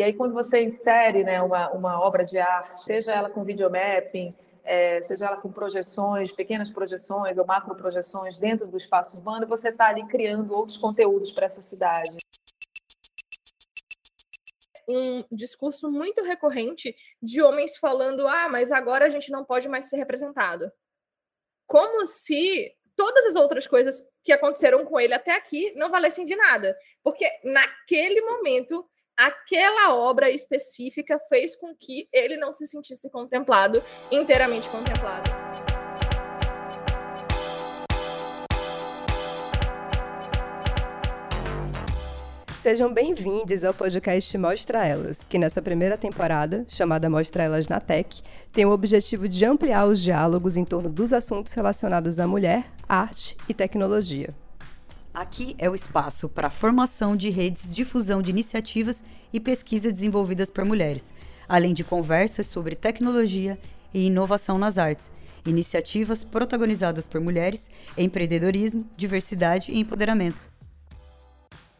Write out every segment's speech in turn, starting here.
E aí, quando você insere né, uma, uma obra de arte, seja ela com videomapping, é, seja ela com projeções, pequenas projeções ou macro projeções dentro do espaço urbano, você está ali criando outros conteúdos para essa cidade. Um discurso muito recorrente de homens falando: ah, mas agora a gente não pode mais ser representado. Como se todas as outras coisas que aconteceram com ele até aqui não valessem de nada. Porque naquele momento aquela obra específica fez com que ele não se sentisse contemplado, inteiramente contemplado. Sejam bem-vindos ao podcast Mostra Elas, que nessa primeira temporada, chamada Mostra Elas na Tech, tem o objetivo de ampliar os diálogos em torno dos assuntos relacionados à mulher, arte e tecnologia. Aqui é o espaço para a formação de redes, difusão de iniciativas e pesquisa desenvolvidas por mulheres, além de conversas sobre tecnologia e inovação nas artes, iniciativas protagonizadas por mulheres, empreendedorismo, diversidade e empoderamento.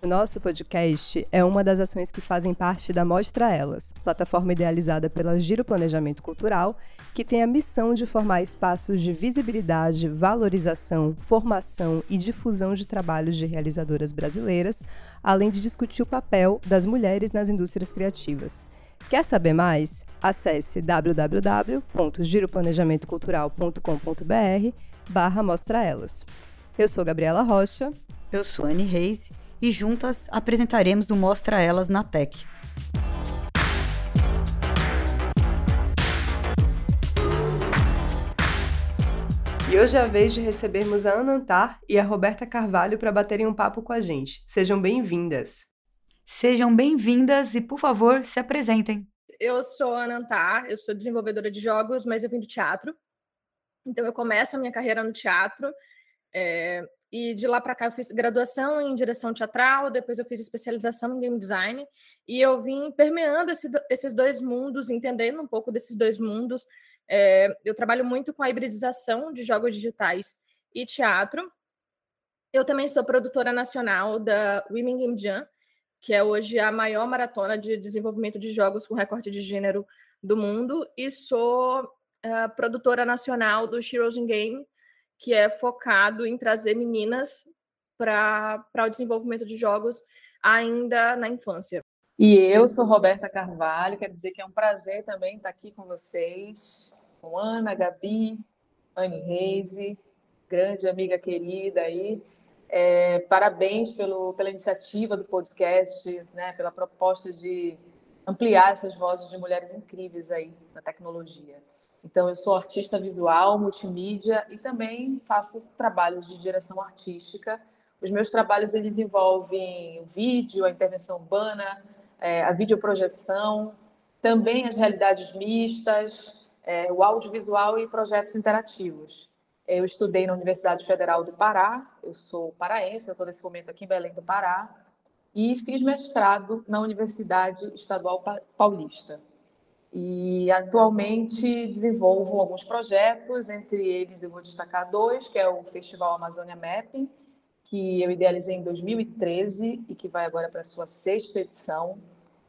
O nosso podcast é uma das ações que fazem parte da Mostra Elas, plataforma idealizada pela Giro Planejamento Cultural, que tem a missão de formar espaços de visibilidade, valorização, formação e difusão de trabalhos de realizadoras brasileiras, além de discutir o papel das mulheres nas indústrias criativas. Quer saber mais? Acesse www.giroplanejamentocultural.com.br barra Mostra Elas. Eu sou Gabriela Rocha. Eu sou Anne Reis e juntas apresentaremos o Mostra Elas na Tech. E hoje é a vez de recebermos a Ana Antar e a Roberta Carvalho para baterem um papo com a gente. Sejam bem-vindas. Sejam bem-vindas e, por favor, se apresentem. Eu sou a Ana Antar, eu sou desenvolvedora de jogos, mas eu vim do teatro. Então, eu começo a minha carreira no teatro. É, e de lá para cá eu fiz graduação em direção teatral, depois eu fiz especialização em game design, e eu vim permeando esse, esses dois mundos, entendendo um pouco desses dois mundos. É, eu trabalho muito com a hibridização de jogos digitais e teatro. Eu também sou produtora nacional da Women Game Jam, que é hoje a maior maratona de desenvolvimento de jogos com recorte de gênero do mundo, e sou uh, produtora nacional do Heroes in Game, que é focado em trazer meninas para o desenvolvimento de jogos ainda na infância. E eu sou Roberta Carvalho, quero dizer que é um prazer também estar aqui com vocês, com Ana, Gabi, Anne Reise, grande amiga querida aí. É, parabéns pelo, pela iniciativa do podcast, né, pela proposta de ampliar essas vozes de mulheres incríveis aí na tecnologia. Então, eu sou artista visual, multimídia e também faço trabalhos de direção artística. Os meus trabalhos eles envolvem o vídeo, a intervenção urbana, é, a videoprojeção, também as realidades mistas, é, o audiovisual e projetos interativos. Eu estudei na Universidade Federal do Pará, eu sou paraense, eu estou nesse momento aqui em Belém do Pará, e fiz mestrado na Universidade Estadual Paulista e atualmente desenvolvo alguns projetos, entre eles eu vou destacar dois, que é o Festival Amazônia Mapping, que eu idealizei em 2013 e que vai agora para a sua sexta edição,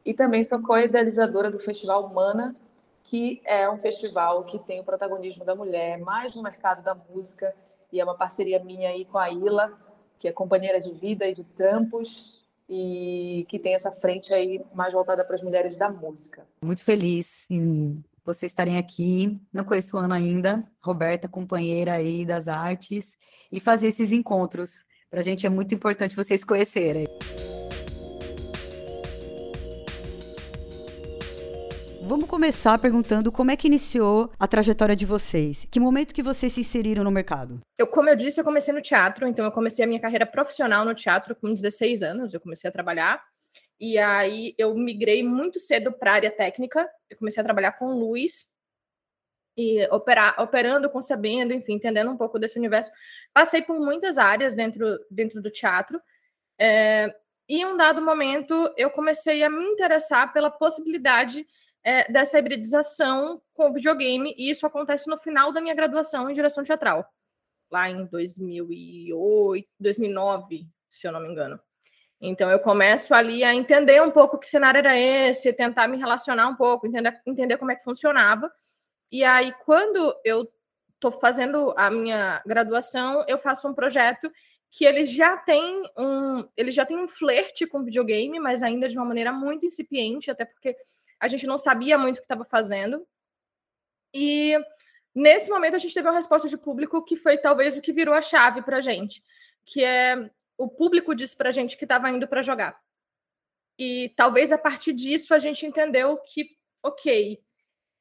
e também sou co-idealizadora do Festival Humana, que é um festival que tem o protagonismo da mulher mais no mercado da música, e é uma parceria minha aí com a Ila, que é companheira de vida e de trampos, e que tem essa frente aí mais voltada para as mulheres da música. Muito feliz em vocês estarem aqui. Não conheço Ana ainda, Roberta, companheira aí das artes, e fazer esses encontros. Para a gente é muito importante vocês conhecerem. Vamos começar perguntando como é que iniciou a trajetória de vocês. Que momento que vocês se inseriram no mercado? Eu, como eu disse, eu comecei no teatro, então eu comecei a minha carreira profissional no teatro com 16 anos, eu comecei a trabalhar. E aí eu migrei muito cedo para a área técnica. Eu comecei a trabalhar com luz e operar, operando, concebendo, enfim, entendendo um pouco desse universo. Passei por muitas áreas dentro, dentro do teatro. É, e em um dado momento eu comecei a me interessar pela possibilidade é, dessa hibridização com o videogame, e isso acontece no final da minha graduação em direção teatral, lá em 2008, 2009, se eu não me engano. Então eu começo ali a entender um pouco que cenário era esse, tentar me relacionar um pouco, entender, entender como é que funcionava. E aí, quando eu estou fazendo a minha graduação, eu faço um projeto que ele já tem um, ele já tem um flerte com videogame, mas ainda de uma maneira muito incipiente, até porque a gente não sabia muito o que estava fazendo. E nesse momento a gente teve uma resposta de público que foi talvez o que virou a chave para a gente, que é o público disse para a gente que estava indo para jogar. E talvez a partir disso a gente entendeu que, ok,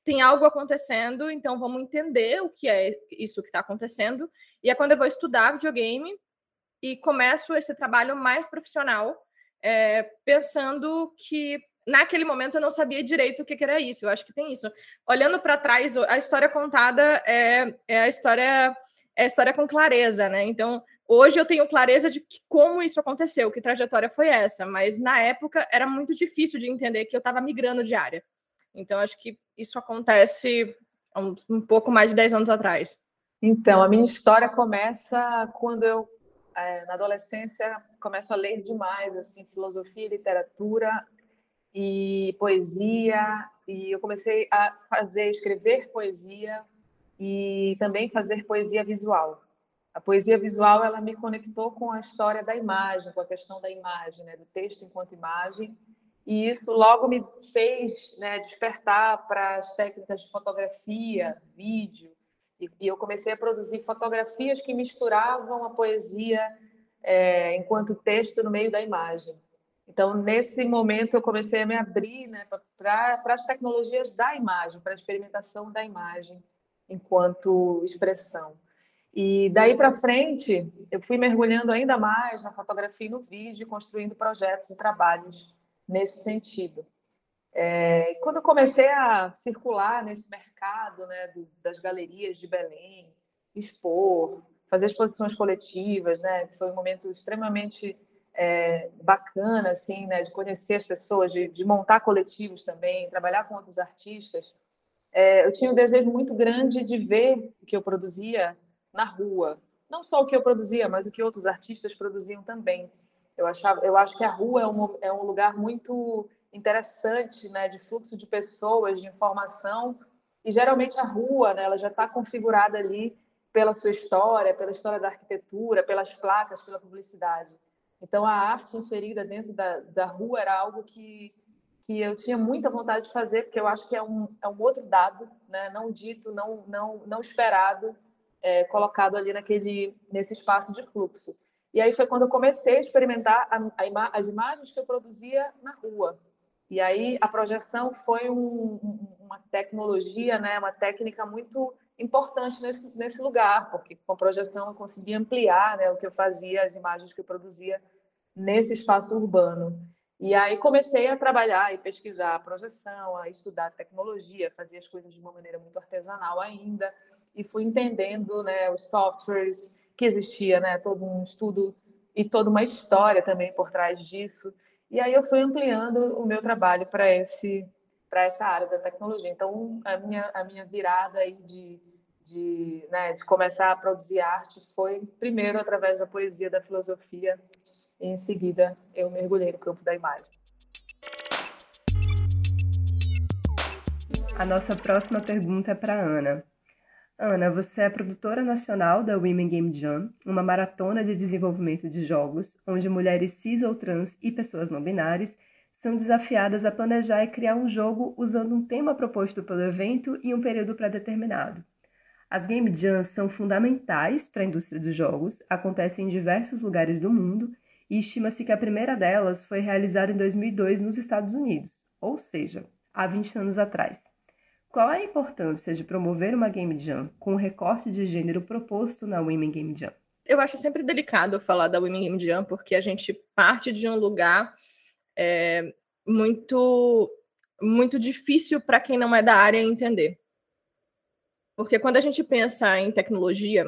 tem algo acontecendo, então vamos entender o que é isso que está acontecendo. E é quando eu vou estudar videogame e começo esse trabalho mais profissional, é, pensando que naquele momento eu não sabia direito o que, que era isso. Eu acho que tem isso. Olhando para trás, a história contada é, é a história é a história com clareza, né? Então, hoje eu tenho clareza de que, como isso aconteceu, que trajetória foi essa, mas na época era muito difícil de entender que eu estava migrando de área. Então, acho que isso acontece um, um, pouco mais de 10 anos atrás. Então, a minha história começa quando eu, é, na adolescência, começo a ler demais, assim, filosofia, literatura e poesia, e eu comecei a fazer, escrever poesia e também fazer poesia visual. A poesia visual ela me conectou com a história da imagem, com a questão da imagem, né, do texto enquanto imagem, e isso logo me fez né, despertar para as técnicas de fotografia, vídeo, e, e, eu comecei a produzir fotografias que misturavam a poesia é, enquanto texto no meio da imagem. Então, nesse momento, eu comecei a me abrir né, para as tecnologias da imagem, para a experimentação da imagem enquanto expressão. E daí para frente, eu fui mergulhando ainda mais na fotografia e no vídeo, construindo projetos e trabalhos nesse sentido. É, quando eu comecei a circular nesse mercado né, do, das galerias de Belém, expor, fazer exposições coletivas, né, foi um momento extremamente é, bacana assim, né, de conhecer as pessoas, de, de, montar coletivos também, trabalhar com outros artistas. É, eu tinha um desejo muito grande de ver o que eu produzia na rua, não só o que eu produzia, mas o que outros artistas produziam também. Eu, achava, eu acho que a rua é um, é um lugar muito interessante, né, de fluxo de pessoas, de informação, e geralmente a rua, né, ela já está configurada ali pela sua história, pela história da arquitetura, pelas placas, pela publicidade. Então, a arte inserida dentro da, da rua era algo que, que eu tinha muita vontade de fazer, porque eu acho que é um, é um outro dado, né, não dito, não, não, não esperado, é, colocado ali naquele, nesse espaço de fluxo. E aí foi quando eu comecei a experimentar a, a ima as imagens que eu produzia na rua. E aí a projeção foi um, uma tecnologia, né, uma técnica muito importante nesse, nesse lugar, porque com a projeção eu conseguia ampliar né, o que eu fazia, as imagens que eu produzia nesse espaço urbano. E aí comecei a trabalhar e pesquisar a projeção, a estudar tecnologia, fazer as coisas de uma maneira muito artesanal ainda, e fui entendendo né, os softwares, que existia né, todo um estudo e toda uma história também por trás disso. E aí eu fui ampliando o meu trabalho para esse para essa área da tecnologia. Então a minha a minha virada aí de de, né, de começar a produzir arte foi primeiro através da poesia, da filosofia, e em seguida eu mergulhei no campo da imagem. A nossa próxima pergunta é para Ana. Ana, você é produtora nacional da Women Game Jam, uma maratona de desenvolvimento de jogos, onde mulheres cis ou trans e pessoas não binárias são desafiadas a planejar e criar um jogo usando um tema proposto pelo evento e um período pré-determinado. As Game Jams são fundamentais para a indústria dos jogos, acontecem em diversos lugares do mundo e estima-se que a primeira delas foi realizada em 2002 nos Estados Unidos, ou seja, há 20 anos atrás. Qual é a importância de promover uma Game Jam com o recorte de gênero proposto na Women Game Jam? Eu acho sempre delicado falar da Women Game Jam, porque a gente parte de um lugar é, muito, muito difícil para quem não é da área entender. Porque quando a gente pensa em tecnologia,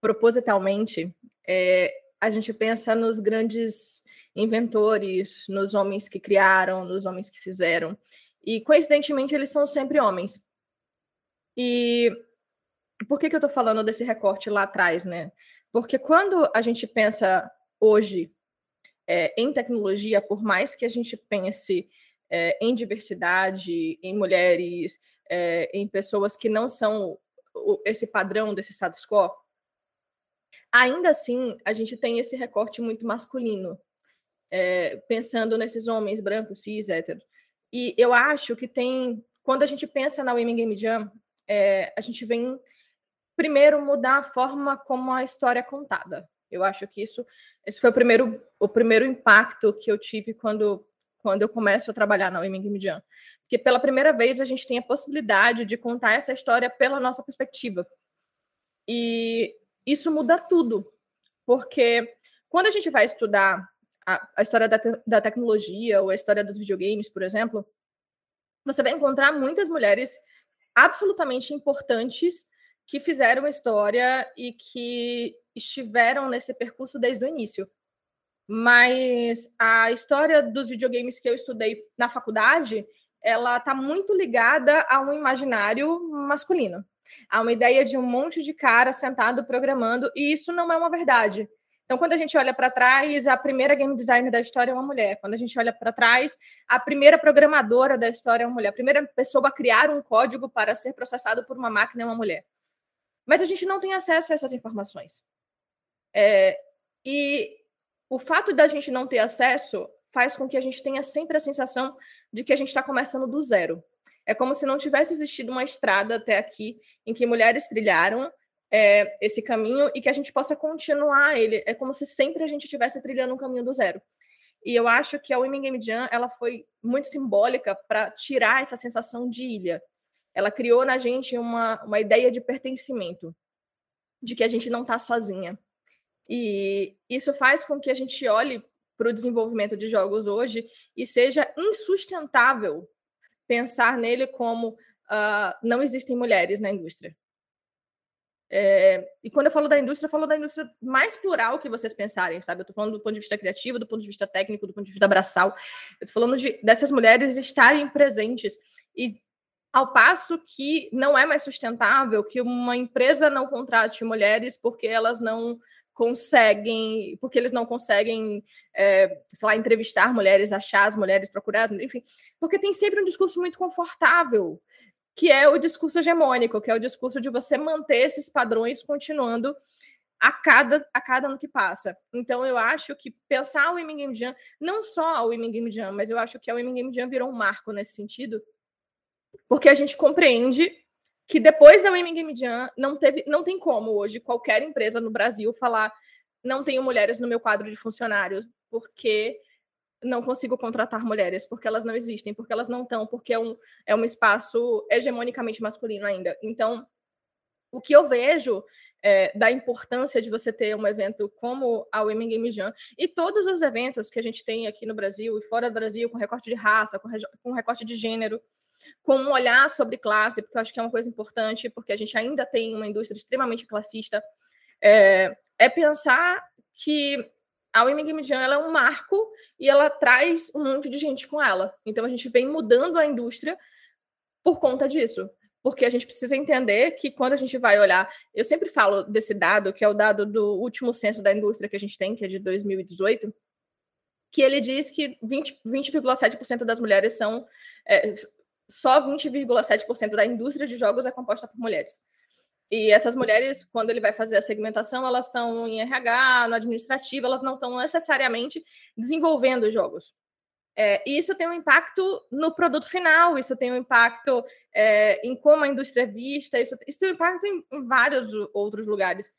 propositalmente, é, a gente pensa nos grandes inventores, nos homens que criaram, nos homens que fizeram. E, coincidentemente, eles são sempre homens. E por que, que eu estou falando desse recorte lá atrás, né? Porque quando a gente pensa hoje é, em tecnologia, por mais que a gente pense é, em diversidade, em mulheres, é, em pessoas que não são esse padrão desse status quo, ainda assim a gente tem esse recorte muito masculino, é, pensando nesses homens brancos, cis, héteros. E eu acho que tem, quando a gente pensa na Women Game Jam, a gente vem primeiro mudar a forma como a história é contada. Eu acho que isso, esse foi o primeiro, o primeiro impacto que eu tive quando, quando eu começo a trabalhar na Women Game Jam. Porque pela primeira vez a gente tem a possibilidade de contar essa história pela nossa perspectiva. E isso muda tudo, porque quando a gente vai estudar a, a história da, te, da tecnologia ou a história dos videogames, por exemplo, você vai encontrar muitas mulheres absolutamente importantes que fizeram história e que estiveram nesse percurso desde o início. Mas a história dos videogames que eu estudei na faculdade, ela está muito ligada a um imaginário masculino. Há uma ideia de um monte de cara sentado programando, e isso não é uma verdade. Então, quando a gente olha para trás, a primeira game designer da história é uma mulher. Quando a gente olha para trás, a primeira programadora da história é uma mulher. A primeira pessoa a criar um código para ser processado por uma máquina é uma mulher. Mas a gente não tem acesso a essas informações. É, e o fato da gente não ter acesso faz com que a gente tenha sempre a sensação de que a gente está começando do zero. É como se não tivesse existido uma estrada até aqui em que mulheres trilharam é, esse caminho e que a gente possa continuar ele. É como se sempre a gente estivesse trilhando um caminho do zero. E eu acho que a Women Game Jam ela foi muito simbólica para tirar essa sensação de ilha. Ela criou na gente uma, uma ideia de pertencimento, de que a gente não está sozinha. E isso faz com que a gente olhe para o desenvolvimento de jogos hoje e seja insustentável pensar nele como uh, não existem mulheres na indústria. É, e quando eu falo da indústria, eu falo da indústria mais plural que vocês pensarem, sabe? Eu estou falando do ponto de vista criativo, do ponto de vista técnico, do ponto de vista braçal. Eu estou falando de, dessas mulheres estarem presentes. E ao passo que não é mais sustentável que uma empresa não contrate mulheres porque elas não conseguem, porque eles não conseguem, é, sei lá, entrevistar mulheres, achar as mulheres, procurar, enfim, porque tem sempre um discurso muito confortável, que é o discurso hegemônico, que é o discurso de você manter esses padrões continuando a cada, a cada ano que passa. Então, eu acho que pensar o Women Game Jam, não só o Women Game Jam, mas eu acho que a Women Game Jam virou um marco nesse sentido, porque a gente compreende que depois da Women Game Jam não teve, não tem como hoje qualquer empresa no Brasil falar não tenho mulheres no meu quadro de funcionários porque não consigo contratar mulheres, porque elas não existem, porque elas não estão, porque é um, é um espaço hegemonicamente masculino ainda. Então, o que eu vejo é, da importância de você ter um evento como a Women Game Jam e todos os eventos que a gente tem aqui no Brasil e fora do Brasil, com recorte de raça, com, com recorte de gênero, com um olhar sobre classe, porque eu acho que é uma coisa importante, porque a gente ainda tem uma indústria extremamente classista, é, é pensar que a Women Game Jam ela é um marco e ela traz um monte de gente com ela. Então a gente vem mudando a indústria por conta disso. Porque a gente precisa entender que quando a gente vai olhar, eu sempre falo desse dado, que é o dado do último censo da indústria que a gente tem, que é de 2018, que ele diz que 20,7% 20, das mulheres são é, só 20,7% da indústria de jogos é composta por mulheres. E essas mulheres, quando ele vai fazer a segmentação, elas estão em RH, no administrativo, elas não estão necessariamente desenvolvendo jogos. É, e isso tem um impacto no produto final, isso tem um impacto é, em como a indústria é vista, isso, isso tem um impacto em, em, vários outros lugares.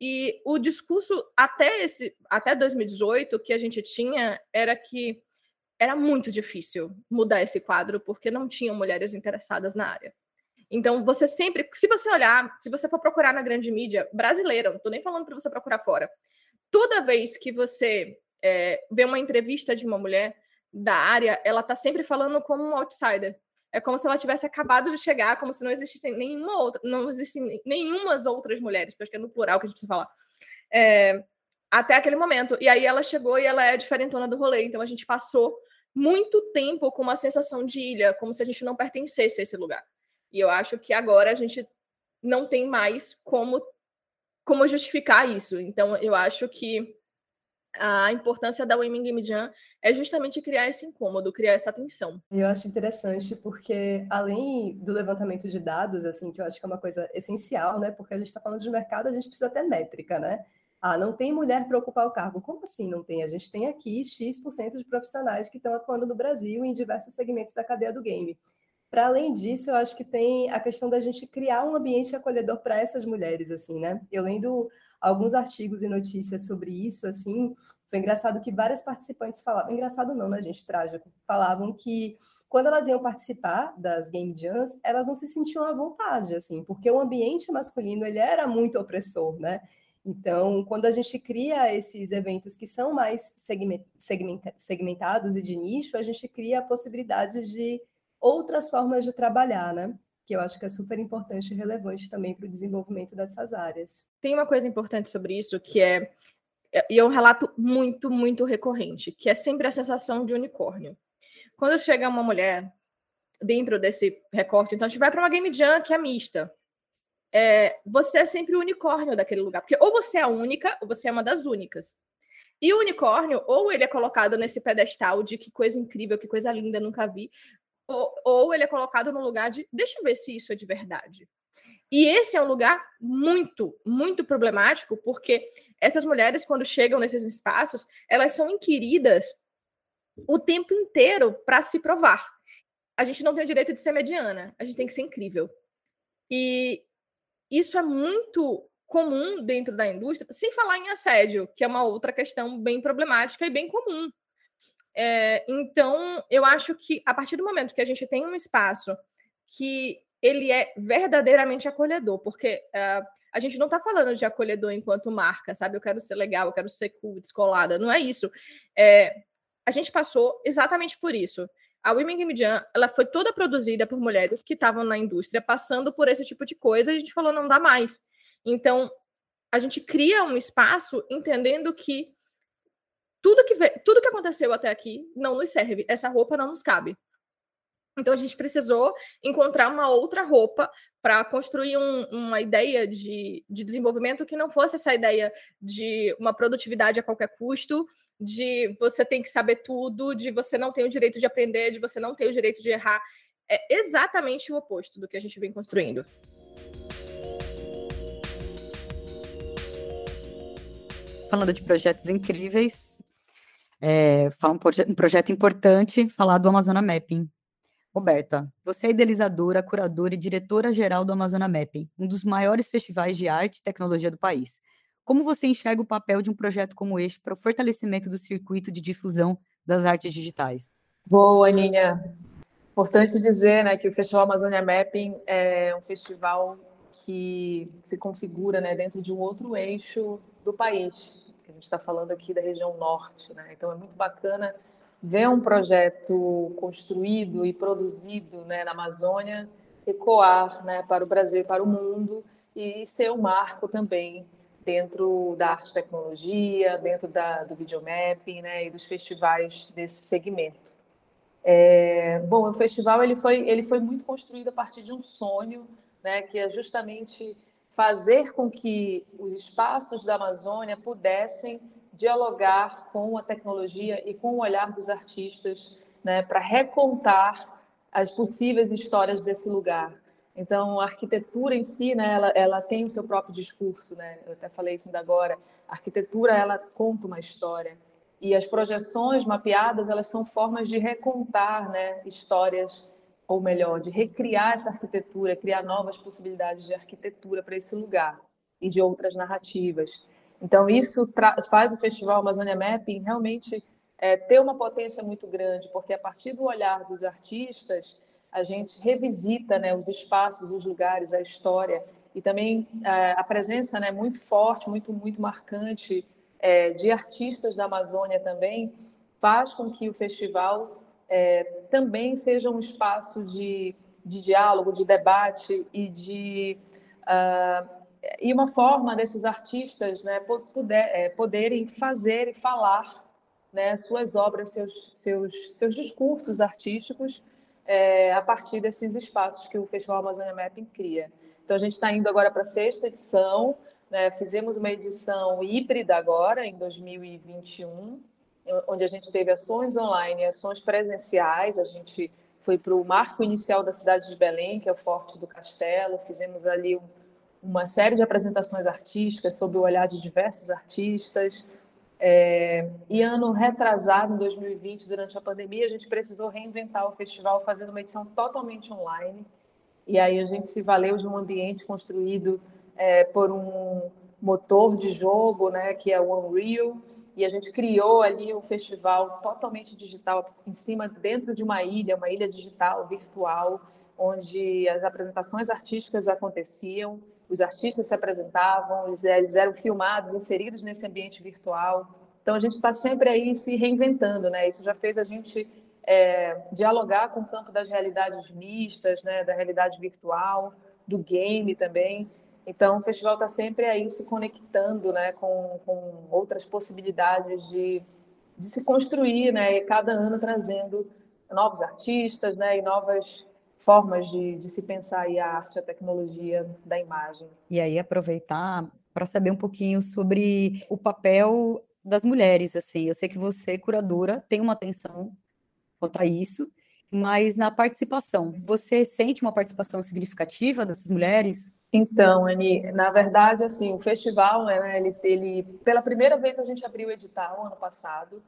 E o discurso até, esse, até 2018 que a gente tinha era que era muito difícil mudar esse quadro, porque não tinham mulheres interessadas na área. Então, você sempre, se você olhar, se você for procurar na grande mídia brasileira, não estou nem falando para você procurar fora, toda vez que você é, vê uma entrevista de uma mulher da área, ela está sempre falando como um outsider. É como se ela tivesse acabado de chegar, como se não existissem nenhuma outra, não existem nenhumas outras mulheres, acho que é no plural que a gente precisa falar. É, até aquele momento. E aí ela chegou e ela é diferentona do rolê. Então a gente passou muito tempo com uma sensação de ilha, como se a gente não pertencesse a esse lugar. E eu acho que agora a gente não tem mais como como justificar isso. Então eu acho que a importância da Women Game Jam é justamente criar esse incômodo, criar essa tensão. Eu acho interessante porque, além do levantamento de dados, assim, que eu acho que é uma coisa essencial, né? Porque a gente está falando de mercado, a gente precisa ter métrica, né? Ah, não tem mulher para ocupar o cargo. Como assim não tem? A gente tem aqui X% de profissionais que estão atuando no Brasil em diversos segmentos da cadeia do game. Para além disso, eu acho que tem a questão da gente criar um ambiente acolhedor para essas mulheres, assim, né? Eu lendo alguns artigos e notícias sobre isso, assim, foi engraçado que várias participantes falavam, engraçado não, né, gente, trágico, falavam que quando elas iam participar das game jams, elas não se sentiam à vontade, assim, porque o ambiente masculino, ele era muito opressor, né? Então, quando a gente cria esses eventos que são mais segmentados e de nicho, a gente cria a possibilidade de outras formas de trabalhar, né? que eu acho que é super importante e relevante também para o desenvolvimento dessas áreas. Tem uma coisa importante sobre isso que é, e é um relato muito, muito recorrente, que é sempre a sensação de unicórnio. Quando chega uma mulher dentro desse recorte, então a gente vai para uma game jam que é mista. É, você é sempre o unicórnio daquele lugar, porque ou você é a única, ou você é uma das únicas. E o unicórnio, ou ele é colocado nesse pedestal de que coisa incrível, que coisa linda, nunca vi, ou, ou ele é colocado no lugar de deixa eu ver se isso é de verdade. E esse é um lugar muito, muito problemático, porque essas mulheres, quando chegam nesses espaços, elas são inquiridas o tempo inteiro para se provar. A gente não tem o direito de ser mediana, a gente tem que ser incrível. E isso é muito comum dentro da indústria, sem falar em assédio, que é uma outra questão bem problemática e bem comum. É, então, eu acho que a partir do momento que a gente tem um espaço que ele é verdadeiramente acolhedor, porque uh, a gente não está falando de acolhedor enquanto marca, sabe? Eu quero ser legal, eu quero ser cool, descolada, não é isso. É, a gente passou exatamente por isso. A Women Game Jam, ela foi toda produzida por mulheres que estavam na indústria, passando por esse tipo de coisa, e a gente falou, não dá mais. Então, a gente cria um espaço entendendo que tudo que, tudo que aconteceu até aqui não nos serve, essa roupa não nos cabe. Então a gente precisou encontrar uma outra roupa para construir um, uma ideia de, de desenvolvimento que não fosse essa ideia de uma produtividade a qualquer custo, de você tem que saber tudo, de você não tem o direito de aprender, de você não ter o direito de errar. É exatamente o oposto do que a gente vem construindo. Falando de projetos incríveis, é, um, proje um projeto importante, falar do Amazona Mapping. Roberta, você é idealizadora, curadora e diretora-geral do Amazona Mapping, um dos maiores festivais de arte e tecnologia do país. Como você enxerga o papel de um projeto como este para o fortalecimento do circuito de difusão das artes digitais? Boa, Aninha. Importante dizer né, que o Festival Amazônia Mapping é um festival que se configura né, dentro de um outro eixo do país, a gente está falando aqui da região norte, né? Então é muito bacana ver um projeto construído e produzido né, na Amazônia ecoar né, para o Brasil, para o mundo e ser um marco também dentro da arte tecnologia, dentro da, do videomapping né, e dos festivais desse segmento. É, bom, o festival ele foi, ele foi muito construído a partir de um sonho, né, que é justamente fazer com que os espaços da Amazônia pudessem dialogar com a tecnologia e com o olhar dos artistas, né, para recontar as possíveis histórias desse lugar. Então, a arquitetura em si, né, ela, ela tem o seu próprio discurso, né? Eu até falei isso ainda agora. A arquitetura, ela conta uma história. E as projeções mapeadas, elas são formas de recontar, né, histórias ou melhor, de recriar essa arquitetura, criar novas possibilidades de arquitetura para esse lugar e de outras narrativas. Então, isso faz o Festival Amazônia Mapping realmente é, ter uma potência muito grande, porque a partir do olhar dos artistas, a gente revisita né, os espaços, os lugares, a história, e também é, a presença né, muito forte, muito, muito marcante é, de artistas da Amazônia também, faz com que o festival é, também seja um espaço de, de diálogo, de debate e de uh, e uma forma desses artistas né, é, poderem fazer e falar né, suas obras, seus, seus, seus discursos artísticos é, a partir desses espaços que o Festival Amazônia Mapping cria. Então, a gente está indo agora para a sexta edição, Né? Fizemos uma edição híbrida agora, em 2021, onde a gente teve ações online e ações presenciais. A gente foi para o marco inicial da cidade de Belém, que é o Forte do Castelo. Fizemos ali um, uma série de apresentações artísticas sob o olhar de diversos artistas. É, e ano retrasado, em 2020, durante a pandemia, a gente precisou reinventar o festival fazendo uma edição totalmente online. E aí a gente se valeu de um ambiente construído é, por um motor de jogo, né, que é o Unreal, e a gente criou ali um festival totalmente digital em cima dentro de uma ilha, uma ilha digital virtual, onde as apresentações artísticas aconteciam, os artistas se apresentavam, eles eram filmados, inseridos nesse ambiente virtual. Então a gente está sempre aí se reinventando, né? Isso já fez a gente é, dialogar com o campo das realidades mistas, né? Da realidade virtual, do game também. Então, o festival está sempre aí se conectando né, com, com outras possibilidades de, de se construir, né, e cada ano trazendo novos artistas né, e novas formas de, de se pensar aí a arte, a tecnologia da imagem. E aí, aproveitar para saber um pouquinho sobre o papel das mulheres. assim. Eu sei que você, curadora, tem uma atenção quanto a isso, mas na participação, você sente uma participação significativa dessas mulheres? Então, Ani, na verdade, assim, o festival, né, ele, ele, pela primeira vez a gente abriu o edital ano passado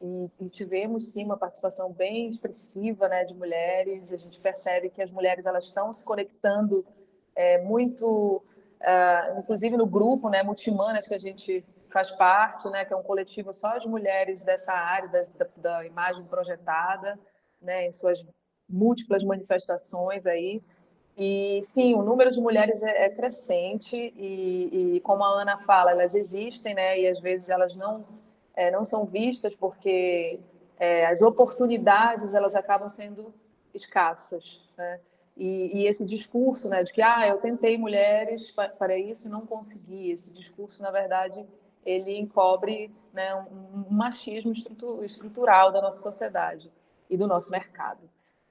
e, e, tivemos sim uma participação bem expressiva, né, de mulheres. A gente percebe que as mulheres elas estão se conectando é, muito, uh, inclusive no grupo, né, Multimanas que a gente faz parte, né, que é um coletivo só de mulheres dessa área da, da, imagem projetada, né, em suas múltiplas manifestações aí. E sim, o número de mulheres é, é crescente e, e, como a Ana fala, elas existem, né? E às vezes elas não é, não são vistas porque é, as oportunidades elas acabam sendo escassas, né? E, e, esse discurso, né, de que ah, eu tentei mulheres para isso e não consegui. Esse discurso, na verdade, ele encobre né, um, machismo estrutural da nossa sociedade e do nosso mercado.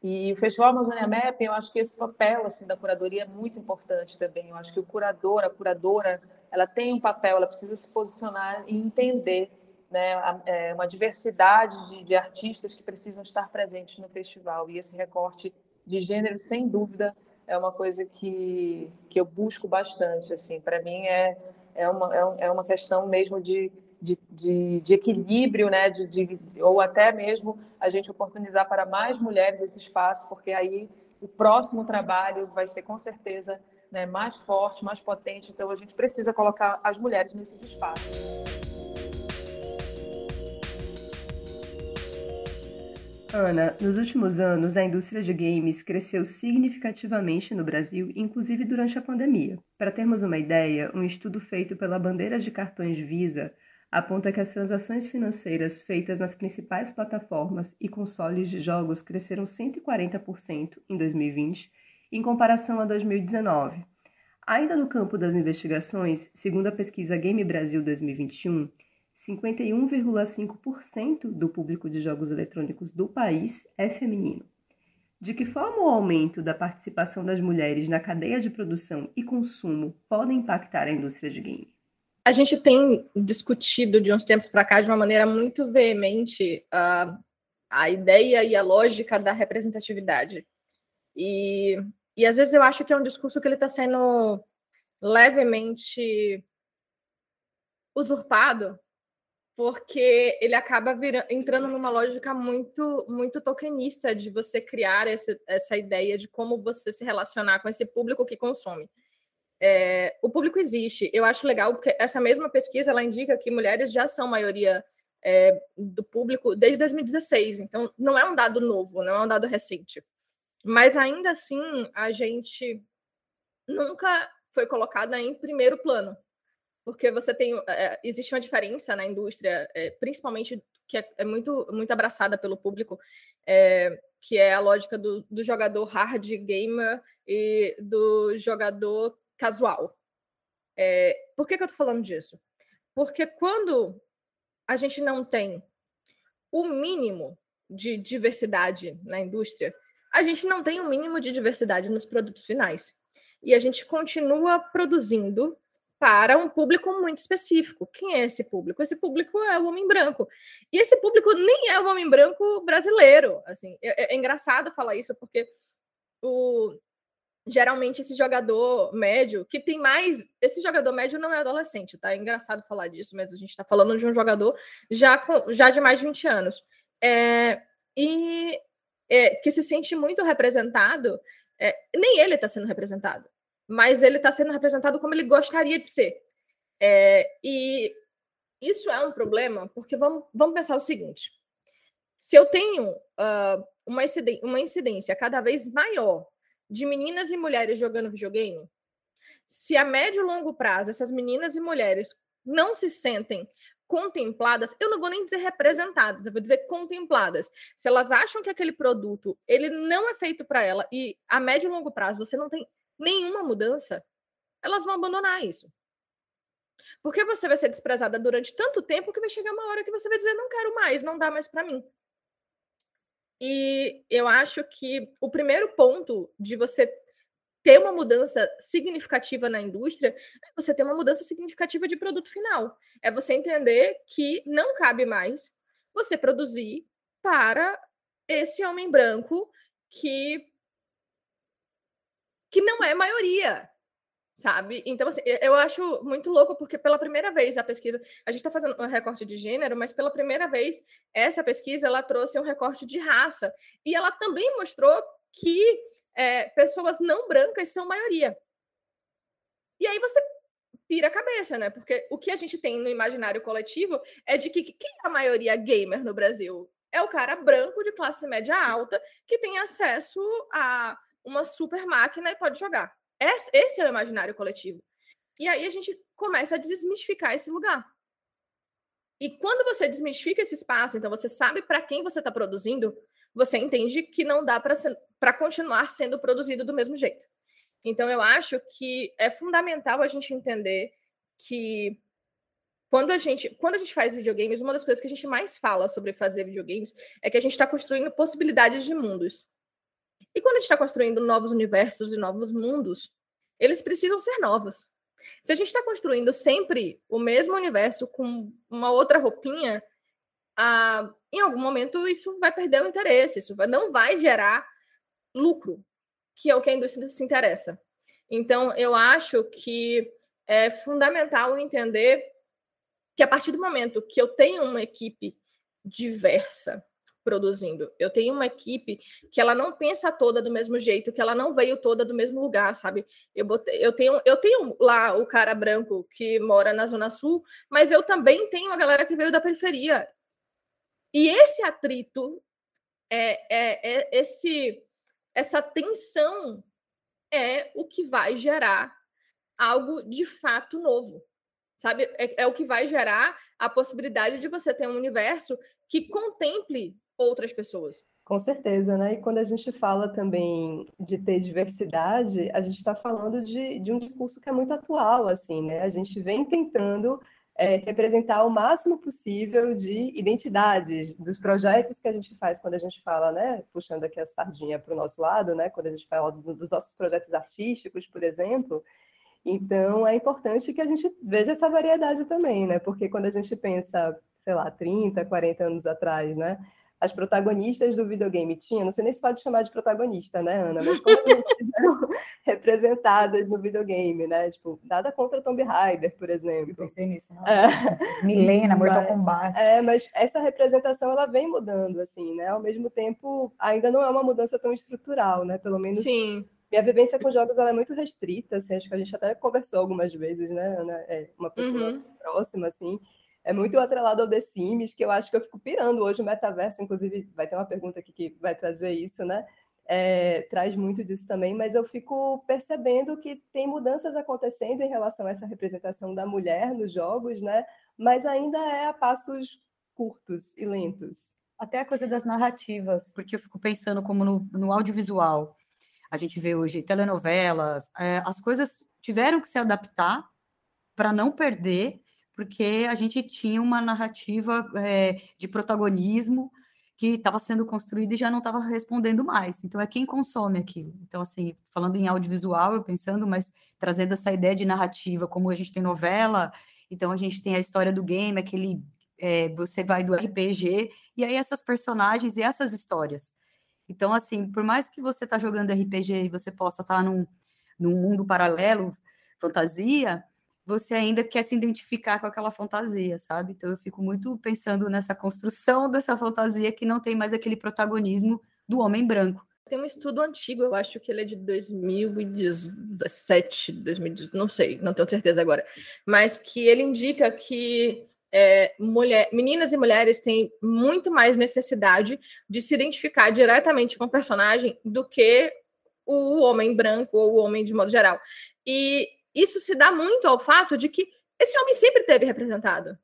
E o Festival Amazônia Mapping, eu acho que esse papel assim da curadoria é muito importante também. Eu acho que o curador, a curadora, ela tem um papel, ela precisa se posicionar e entender né, é, uma diversidade de, de artistas que precisam estar presentes no festival. E esse recorte de gênero, sem dúvida, é uma coisa que, que eu busco bastante. Assim, para mim é, é, uma, é, é uma questão mesmo de de, de, de equilíbrio, né? De, de, ou até mesmo a gente oportunizar para mais mulheres esse espaço, porque aí o próximo trabalho vai ser com certeza né, mais forte, mais potente. Então a gente precisa colocar as mulheres nesses espaços. Ana, nos últimos anos, a indústria de games cresceu significativamente no Brasil, inclusive durante a pandemia. Para termos uma ideia, um estudo feito pela Bandeira de Cartões Visa aponta que as transações financeiras feitas nas principais plataformas e consoles de jogos cresceram 140% em 2020 em comparação a 2019. Ainda no campo das investigações, segundo a pesquisa Game Brasil 2021, 51,5% do público de jogos eletrônicos do país é feminino. De que forma o aumento da participação das mulheres na cadeia de produção e consumo pode impactar a indústria de game? a gente tem discutido de uns tempos para cá de uma maneira muito veemente uh, a ideia e a lógica da representatividade. E, e às vezes eu acho que é um discurso que ele está sendo levemente usurpado, porque ele acaba virando, entrando numa lógica muito muito tokenista de você criar essa, essa ideia de como você se relacionar com esse público que consome. É, o público existe. Eu acho legal porque essa mesma pesquisa ela indica que mulheres já são maioria é, do público desde 2016. Então, não é um dado novo, não é um dado recente. Mas ainda assim, a gente nunca foi colocada em primeiro plano, porque você tem é, existe uma diferença na indústria, é, principalmente que é, é, muito muito abraçada pelo público, é, que é a lógica do, do jogador hard gamer e do jogador casual. Por que, que eu estou falando disso? Porque quando a gente não tem o mínimo de diversidade na indústria, a gente não tem o mínimo de diversidade nos produtos finais. E a gente continua produzindo para um público muito específico. Quem é esse público? Esse público é o homem branco. E esse público nem é o homem branco brasileiro. Assim, é, é engraçado falar isso porque o geralmente esse jogador médio que tem mais, esse jogador médio não é adolescente, tá? É engraçado falar disso, mas a gente está falando de um jogador já com, já de mais de 20 anos. É, e é, que se sente muito representado, é, nem ele está sendo representado mas ele está sendo representado como ele gostaria de ser. É, e isso é um problema, porque vamos, vamos pensar o seguinte: se eu tenho uh, uma, incidência, uma incidência cada vez maior de meninas e mulheres jogando videogame, se a médio e longo prazo essas meninas e mulheres não se sentem contempladas, eu não vou nem dizer representadas, eu vou dizer contempladas. Se elas acham que aquele produto ele não é feito para ela e a médio e longo prazo você não tem nenhuma mudança, elas vão abandonar isso. Porque você vai ser desprezada durante tanto tempo que vai chegar uma hora que você vai dizer: não quero mais, não dá mais para mim. E eu acho que o primeiro ponto de você ter uma mudança significativa na indústria é você ter uma mudança significativa de produto final. É você entender que não cabe mais você produzir para esse homem branco que que não é maioria, sabe? Então, assim, eu acho muito louco, porque pela primeira vez a pesquisa, a gente está fazendo um recorte de gênero, mas pela primeira vez essa pesquisa ela trouxe um recorte de raça e ela também mostrou que é, pessoas não brancas são maioria. E aí você pira a cabeça, né? Porque o que a gente tem no imaginário coletivo é de que quem é a maioria gamer no Brasil? É o cara branco de classe média alta que tem acesso a uma super máquina e pode jogar. Esse é o imaginário coletivo. E aí a gente começa a desmistificar esse lugar. E quando você desmistifica esse espaço, então você sabe para quem você está produzindo, você entende que não dá para continuar sendo produzido do mesmo jeito. Então eu acho que é fundamental a gente entender que quando a gente quando a gente faz videogames, uma das coisas que a gente mais fala sobre fazer videogames é que a gente está construindo possibilidades de mundos. E quando a gente está construindo novos universos e novos mundos, eles precisam ser novos. Se a gente está construindo sempre o mesmo universo com uma outra roupinha, ah, em algum momento isso vai perder o interesse, isso não vai gerar lucro, que é o que a indústria se interessa. Então, eu acho que é fundamental entender que a partir do momento que eu tenho uma equipe diversa, produzindo. Eu tenho uma equipe que ela não pensa toda do mesmo jeito, que ela não veio toda do mesmo lugar, sabe? Eu, botei, eu, tenho, eu tenho lá o cara branco que mora na Zona Sul, mas eu também tenho a galera que veio da periferia. E esse atrito, é, é, é esse, essa tensão é o que vai gerar algo de fato novo sabe? É, é, o que vai gerar a possibilidade de você ter um universo que contemple outras pessoas. Com certeza, né? E quando a gente fala também de ter diversidade, a gente está falando de, de um discurso que é muito atual, assim, né? A gente vem tentando é, representar o máximo possível de identidades dos projetos que a gente faz quando a gente fala, né? Puxando aqui a sardinha para o nosso lado, né? Quando a gente fala dos nossos projetos artísticos, por exemplo. Então, é importante que a gente veja essa variedade também, né? Porque quando a gente pensa, sei lá, 30, 40 anos atrás, né? As protagonistas do videogame tinham, não sei nem se pode chamar de protagonista, né, Ana? Mas como eram representadas no videogame, né? Tipo, nada contra Tomb Raider, por exemplo. Eu pensei nisso. É. Milena, Mortal Kombat. É, mas essa representação ela vem mudando, assim, né? Ao mesmo tempo, ainda não é uma mudança tão estrutural, né? Pelo menos. Sim. Minha vivência com jogos ela é muito restrita, assim, acho que a gente até conversou algumas vezes, né, Ana? É uma pessoa uhum. próxima, assim é muito atrelado ao The Sims, que eu acho que eu fico pirando hoje o metaverso, inclusive vai ter uma pergunta aqui que vai trazer isso, né? É, traz muito disso também, mas eu fico percebendo que tem mudanças acontecendo em relação a essa representação da mulher nos jogos, né? Mas ainda é a passos curtos e lentos. Até a coisa das narrativas, porque eu fico pensando como no, no audiovisual. A gente vê hoje telenovelas, é, as coisas tiveram que se adaptar para não perder porque a gente tinha uma narrativa é, de protagonismo que estava sendo construída e já não estava respondendo mais. Então, é quem consome aquilo. Então, assim, falando em audiovisual, eu pensando, mas trazendo essa ideia de narrativa, como a gente tem novela, então a gente tem a história do game, aquele. É, você vai do RPG, e aí essas personagens e essas histórias. Então, assim, por mais que você está jogando RPG e você possa estar tá num, num mundo paralelo, fantasia, você ainda quer se identificar com aquela fantasia, sabe? Então eu fico muito pensando nessa construção dessa fantasia que não tem mais aquele protagonismo do homem branco. Tem um estudo antigo, eu acho que ele é de 2017, 2018, não sei, não tenho certeza agora, mas que ele indica que é, mulher, meninas e mulheres têm muito mais necessidade de se identificar diretamente com o personagem do que o homem branco ou o homem de modo geral. E isso se dá muito ao fato de que esse homem sempre teve representado.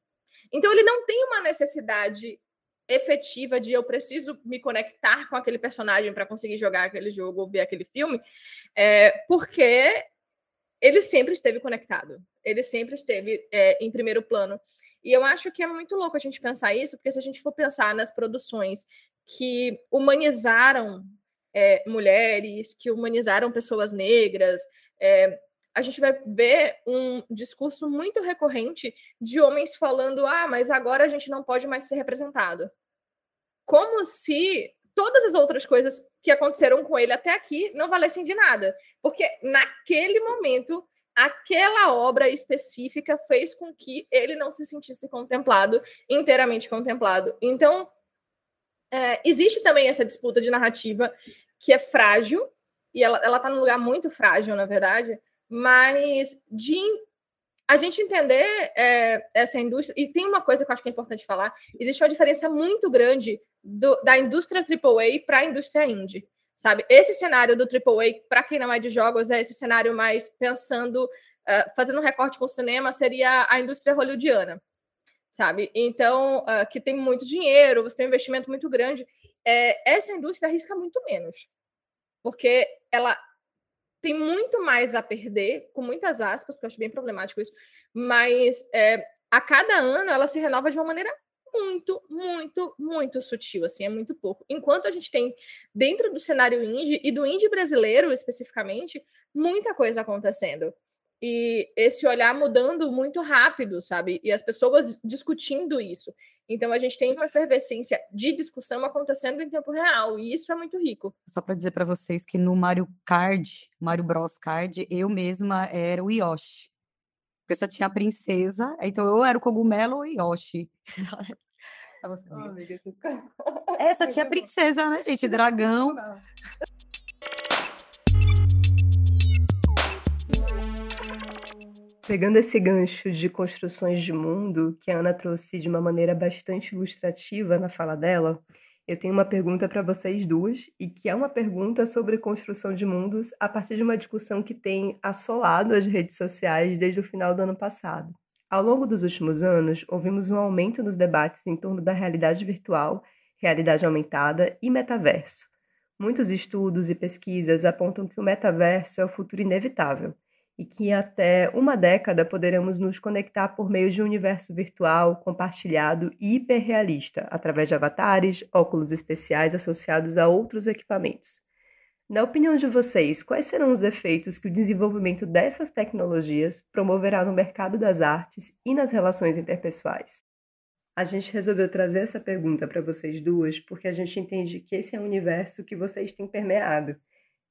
Então ele não tem uma necessidade efetiva de eu preciso me conectar com aquele personagem para conseguir jogar aquele jogo ou ver aquele filme, é, porque ele sempre esteve conectado, ele sempre esteve é, em primeiro plano. E eu acho que é muito louco a gente pensar isso, porque se a gente for pensar nas produções que humanizaram é, mulheres, que humanizaram pessoas negras, é, a gente vai ver um discurso muito recorrente de homens falando: ah, mas agora a gente não pode mais ser representado. Como se todas as outras coisas que aconteceram com ele até aqui não valessem de nada. Porque naquele momento, aquela obra específica fez com que ele não se sentisse contemplado, inteiramente contemplado. Então, é, existe também essa disputa de narrativa que é frágil, e ela está num lugar muito frágil, na verdade, mas de a gente entender é, essa indústria, e tem uma coisa que eu acho que é importante falar: existe uma diferença muito grande do, da indústria AAA para a indústria indie. Sabe? Esse cenário do AAA, para quem não é de jogos, é esse cenário mais pensando, uh, fazendo um recorte com o cinema, seria a indústria hollywoodiana, sabe? Então, uh, que tem muito dinheiro, você tem um investimento muito grande. É, essa indústria arrisca muito menos, porque ela tem muito mais a perder, com muitas aspas, porque eu acho bem problemático isso, mas é, a cada ano ela se renova de uma maneira muito, muito, muito sutil, assim, é muito pouco. Enquanto a gente tem, dentro do cenário indie, e do indie brasileiro especificamente, muita coisa acontecendo. E esse olhar mudando muito rápido, sabe? E as pessoas discutindo isso. Então a gente tem uma efervescência de discussão acontecendo em tempo real, e isso é muito rico. Só para dizer para vocês que no Mario Kart, Mario Bros Kart, eu mesma era o Yoshi. Porque só tinha a princesa, então eu era o cogumelo ou o Yoshi. oh, amiga, vocês... É, só tinha princesa, né, gente? Dragão. Pegando esse gancho de construções de mundo que a Ana trouxe de uma maneira bastante ilustrativa na fala dela, eu tenho uma pergunta para vocês duas, e que é uma pergunta sobre construção de mundos a partir de uma discussão que tem assolado as redes sociais desde o final do ano passado. Ao longo dos últimos anos, ouvimos um aumento nos debates em torno da realidade virtual, realidade aumentada e metaverso. Muitos estudos e pesquisas apontam que o metaverso é o futuro inevitável e que até uma década poderemos nos conectar por meio de um universo virtual compartilhado e hiperrealista, através de avatares, óculos especiais associados a outros equipamentos. Na opinião de vocês, quais serão os efeitos que o desenvolvimento dessas tecnologias promoverá no mercado das artes e nas relações interpessoais? A gente resolveu trazer essa pergunta para vocês duas porque a gente entende que esse é um universo que vocês têm permeado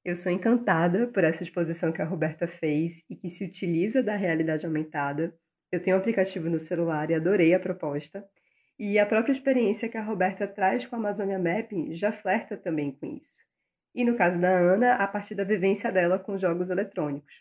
eu sou encantada por essa exposição que a Roberta fez e que se utiliza da realidade aumentada. Eu tenho um aplicativo no celular e adorei a proposta. E a própria experiência que a Roberta traz com a Amazônia Mapping já flerta também com isso. E no caso da Ana, a partir da vivência dela com jogos eletrônicos.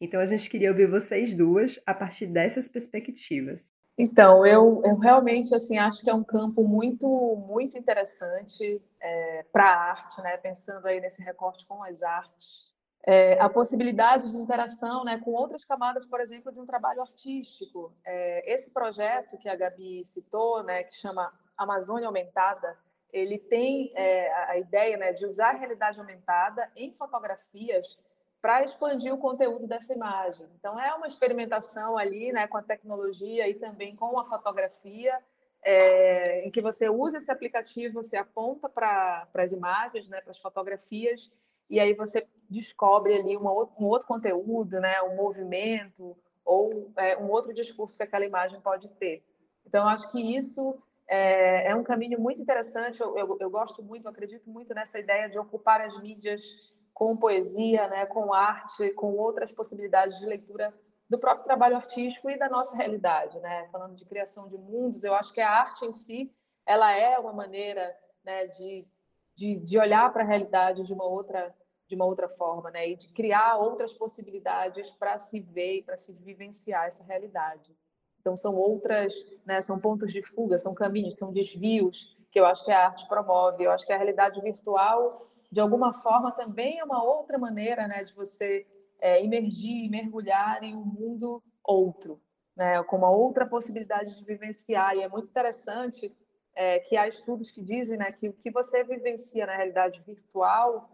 Então a gente queria ouvir vocês duas a partir dessas perspectivas. Então, eu, eu realmente assim acho que é um campo muito muito interessante é, para a arte, né? Pensando aí nesse recorte com as artes, é, a possibilidade de interação, né, com outras camadas, por exemplo, de um trabalho artístico. É, esse projeto que a Gabi citou, né, que chama Amazônia Aumentada, ele tem é, a ideia, né, de usar a realidade aumentada em fotografias para expandir o conteúdo dessa imagem. Então, é uma experimentação ali né, com a tecnologia e também com a fotografia, é, em que você usa esse aplicativo, você aponta para as imagens, né, para as fotografias, e aí você descobre ali uma, um outro conteúdo, né, um movimento ou é, um outro discurso que aquela imagem pode ter. Então, acho que isso é, é um caminho muito interessante. Eu, eu, eu, gosto muito, acredito muito nessa ideia de ocupar as mídias com poesia, né, com arte, com outras possibilidades de leitura do próprio trabalho artístico e da nossa realidade, né? Falando de criação de mundos, eu acho que a arte em si, ela é uma maneira, né, de, de, de olhar para a realidade de uma outra de uma outra forma, né? E de criar outras possibilidades para se ver, para se vivenciar essa realidade. Então são outras, né, são pontos de fuga, são caminhos, são desvios que eu acho que a arte promove. Eu acho que a realidade virtual, de alguma forma, também é uma outra maneira, né, de você é, imergir, mergulhar em um mundo outro, né, com uma outra possibilidade de vivenciar. E é muito interessante é, que há estudos que dizem né, que o que você vivencia na realidade virtual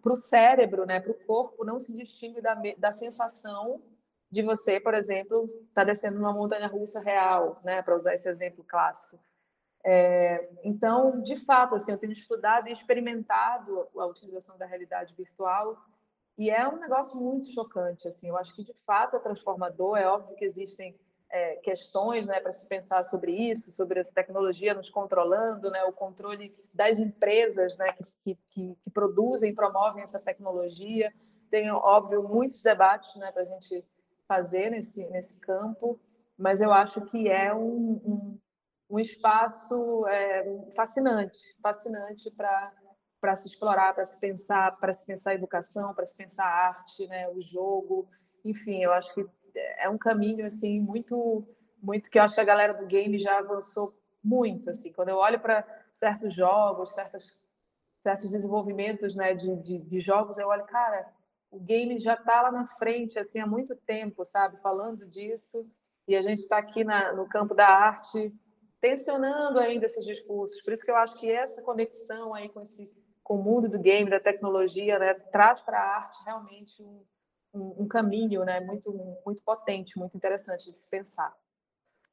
para o cérebro, né, para o corpo, não se distingue da, da sensação de você, por exemplo, estar tá descendo uma montanha russa real, né, para usar esse exemplo clássico. É, então, de fato, assim, eu tenho estudado e experimentado a utilização da realidade virtual e é um negócio muito chocante, assim. Eu acho que de fato é transformador. É óbvio que existem é, questões, né, para se pensar sobre isso, sobre a tecnologia nos controlando, né, o controle das empresas, né, que, que, que produzem, promovem essa tecnologia. Tem, óbvio, muitos debates, né, para a gente fazer nesse nesse campo, mas eu acho que é um, um, um espaço é, fascinante, fascinante para para se explorar, para se pensar, para se pensar educação, para se pensar arte, né, o jogo, enfim, eu acho que é um caminho assim muito, muito que eu acho que a galera do game já avançou muito, assim, quando eu olho para certos jogos, certos certos desenvolvimentos, né, de, de, de jogos, eu olho, cara, o game já está lá na frente, assim, há muito tempo, sabe, falando disso, e a gente está aqui na, no campo da arte tensionando ainda esses discursos. Por isso que eu acho que essa conexão aí com esse com o mundo do game, da tecnologia, né, traz para a arte realmente um, um, um, caminho né, muito, muito potente, muito interessante de se pensar.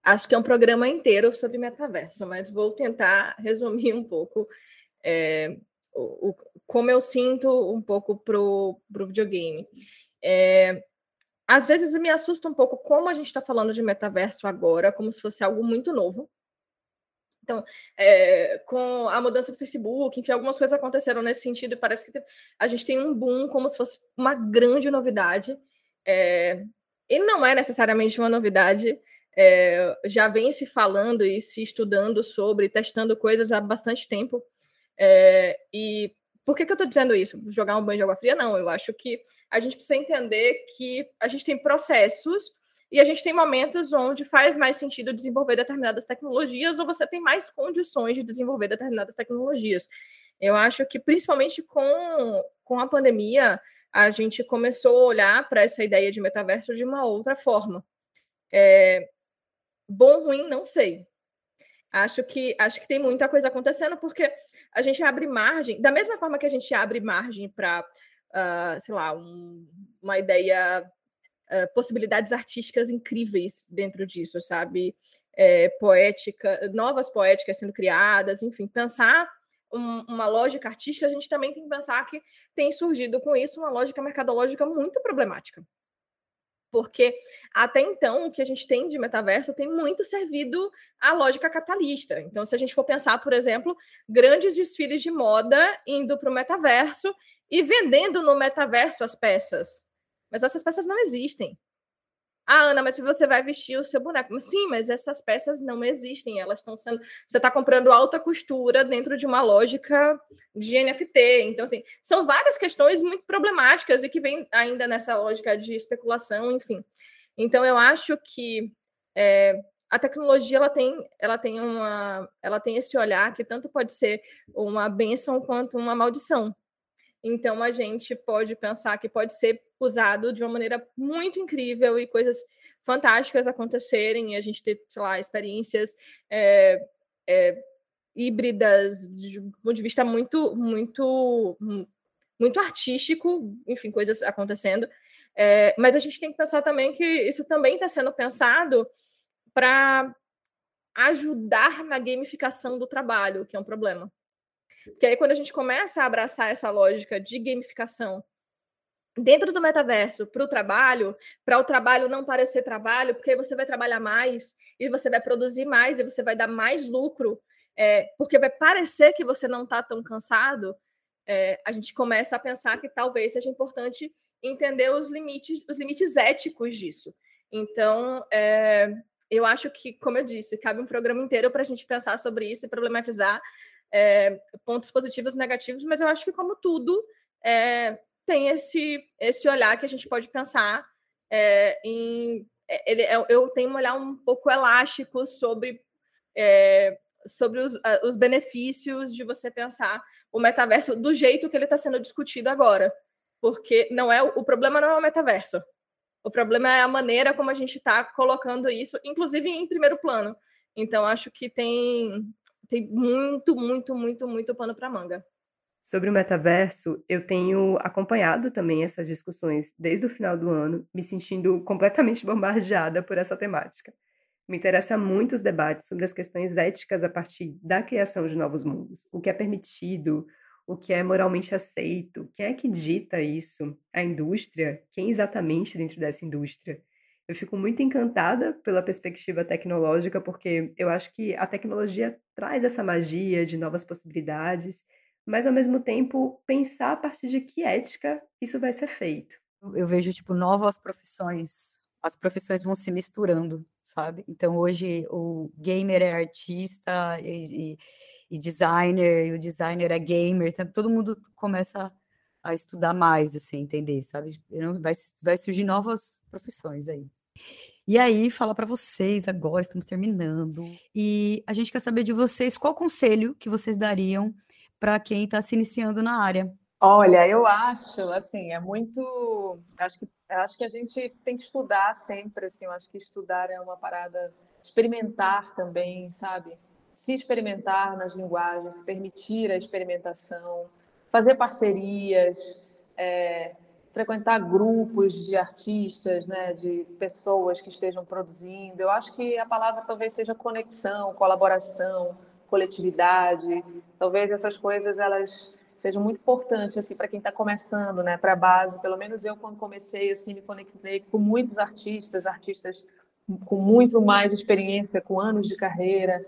Acho que é um programa inteiro sobre metaverso, mas vou tentar resumir um pouco é, o, o, como eu sinto um pouco para o videogame. É, às vezes me assusta um pouco como a gente está falando de metaverso agora, como se fosse algo muito novo. Então, é, com a mudança do Facebook, enfim, algumas coisas aconteceram nesse sentido e parece que a gente tem um boom como se fosse uma grande novidade. É, e não é necessariamente uma novidade, é, já vem se falando e se estudando sobre, testando coisas há bastante tempo. E por que, que eu estou dizendo isso? Jogar um banho de água fria? Não, eu acho que a gente precisa entender que a gente tem processos e a gente tem momentos onde faz mais sentido desenvolver determinadas tecnologias ou você tem mais condições de desenvolver determinadas tecnologias. Eu acho que, principalmente com, com a pandemia, a gente começou a olhar para essa ideia de metaverso de uma outra forma. É, bom, ruim, não sei. Acho que, acho que tem muita coisa acontecendo, porque a gente abre margem, da mesma forma que a gente abre margem para, uh, sei lá, um, uma ideia uh, possibilidades artísticas incríveis dentro disso, sabe? É, poética, novas poéticas sendo criadas, enfim, pensar um, uma lógica artística, a gente também tem que pensar que tem surgido com isso uma lógica mercadológica muito problemática. Porque até então o que a gente tem de metaverso tem muito servido à lógica capitalista. Então, se a gente for pensar, por exemplo, grandes desfiles de moda indo para o metaverso e vendendo no metaverso as peças, mas essas peças não existem. Ah, Ana, mas você vai vestir o seu boneco. Sim, mas essas peças não existem. Elas estão sendo. Você está comprando alta costura dentro de uma lógica de NFT. Então, assim, são várias questões muito problemáticas e que vêm ainda nessa lógica de especulação, enfim. Então, eu acho que é, a tecnologia ela tem, ela tem uma, ela tem esse olhar que tanto pode ser uma benção quanto uma maldição. Então a gente pode pensar que pode ser usado de uma maneira muito incrível e coisas fantásticas acontecerem, e a gente ter, sei lá, experiências é, é, híbridas de um ponto de vista muito, muito, muito artístico, enfim, coisas acontecendo. É, mas a gente tem que pensar também que isso também está sendo pensado para ajudar na gamificação do trabalho, que é um problema. Porque aí, quando a gente começa a abraçar essa lógica de gamificação dentro do metaverso para o trabalho, para o trabalho não parecer trabalho, porque você vai trabalhar mais e você vai produzir mais e você vai dar mais lucro, é, porque vai parecer que você não está tão cansado, é, a gente começa a pensar que talvez seja importante entender os limites, os limites éticos disso. Então, é, eu acho que, como eu disse, cabe um programa inteiro para a gente pensar sobre isso e problematizar é, pontos positivos e negativos, mas eu acho que, como tudo, é, tem esse, esse olhar que a gente pode pensar é, em. É, ele, eu tenho um olhar um pouco elástico sobre, é, sobre os, os benefícios de você pensar o metaverso do jeito que ele está sendo discutido agora. Porque não é o problema não é o metaverso. O problema é a maneira como a gente está colocando isso, inclusive em primeiro plano. Então, acho que tem, tem muito, muito, muito, muito pano para manga. Sobre o metaverso, eu tenho acompanhado também essas discussões desde o final do ano, me sentindo completamente bombardeada por essa temática. Me interessa muito os debates sobre as questões éticas a partir da criação de novos mundos, o que é permitido, o que é moralmente aceito, quem é que dita isso? A indústria? Quem exatamente dentro dessa indústria? Eu fico muito encantada pela perspectiva tecnológica, porque eu acho que a tecnologia traz essa magia de novas possibilidades, mas ao mesmo tempo pensar a partir de que ética isso vai ser feito. Eu vejo tipo novas profissões, as profissões vão se misturando, sabe? Então hoje o gamer é artista e, e e designer, e o designer é gamer, então todo mundo começa a estudar mais, assim, entender, sabe? Vai, vai surgir novas profissões aí. E aí, falar para vocês agora, estamos terminando, e a gente quer saber de vocês qual conselho que vocês dariam para quem está se iniciando na área. Olha, eu acho, assim, é muito, acho que acho que a gente tem que estudar sempre, assim, eu acho que estudar é uma parada experimentar também, sabe? se experimentar nas linguagens, permitir a experimentação, fazer parcerias, é, frequentar grupos de artistas, né, de pessoas que estejam produzindo. Eu acho que a palavra talvez seja conexão, colaboração, coletividade. Talvez essas coisas elas sejam muito importantes assim para quem está começando, né, para a base. Pelo menos eu quando comecei assim me conectei com muitos artistas, artistas com muito mais experiência, com anos de carreira